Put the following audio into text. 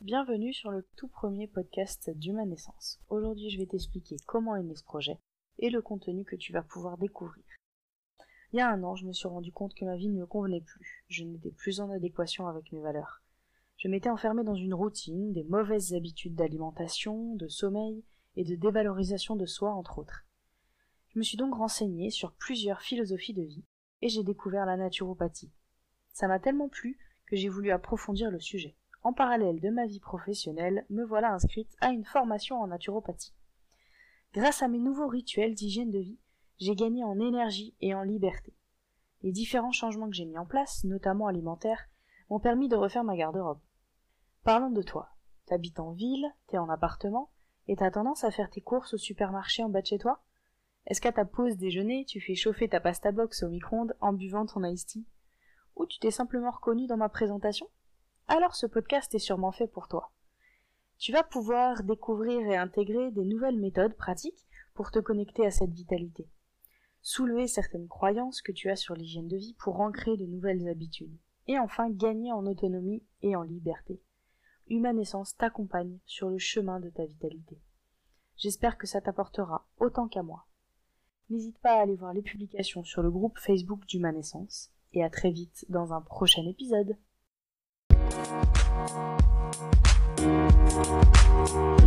Bienvenue sur le tout premier podcast d'Human Naissance. Aujourd'hui, je vais t'expliquer comment est né ce projet et le contenu que tu vas pouvoir découvrir. Il y a un an, je me suis rendu compte que ma vie ne me convenait plus. Je n'étais plus en adéquation avec mes valeurs. Je m'étais enfermée dans une routine, des mauvaises habitudes d'alimentation, de sommeil et de dévalorisation de soi, entre autres. Je me suis donc renseignée sur plusieurs philosophies de vie et j'ai découvert la naturopathie. Ça m'a tellement plu que j'ai voulu approfondir le sujet. En parallèle de ma vie professionnelle, me voilà inscrite à une formation en naturopathie. Grâce à mes nouveaux rituels d'hygiène de vie, j'ai gagné en énergie et en liberté. Les différents changements que j'ai mis en place, notamment alimentaires, m'ont permis de refaire ma garde-robe. Parlons de toi. T'habites en ville, t'es en appartement, et t'as tendance à faire tes courses au supermarché en bas de chez toi? Est-ce qu'à ta pause déjeuner, tu fais chauffer ta pasta box au micro-ondes en buvant ton iced tea? Ou tu t'es simplement reconnu dans ma présentation? Alors ce podcast est sûrement fait pour toi. Tu vas pouvoir découvrir et intégrer des nouvelles méthodes pratiques pour te connecter à cette vitalité. Soulever certaines croyances que tu as sur l'hygiène de vie pour ancrer de nouvelles habitudes. Et enfin gagner en autonomie et en liberté. Humanescence t'accompagne sur le chemin de ta vitalité. J'espère que ça t'apportera autant qu'à moi. N'hésite pas à aller voir les publications sur le groupe Facebook d'Humanescence et à très vite dans un prochain épisode. Thank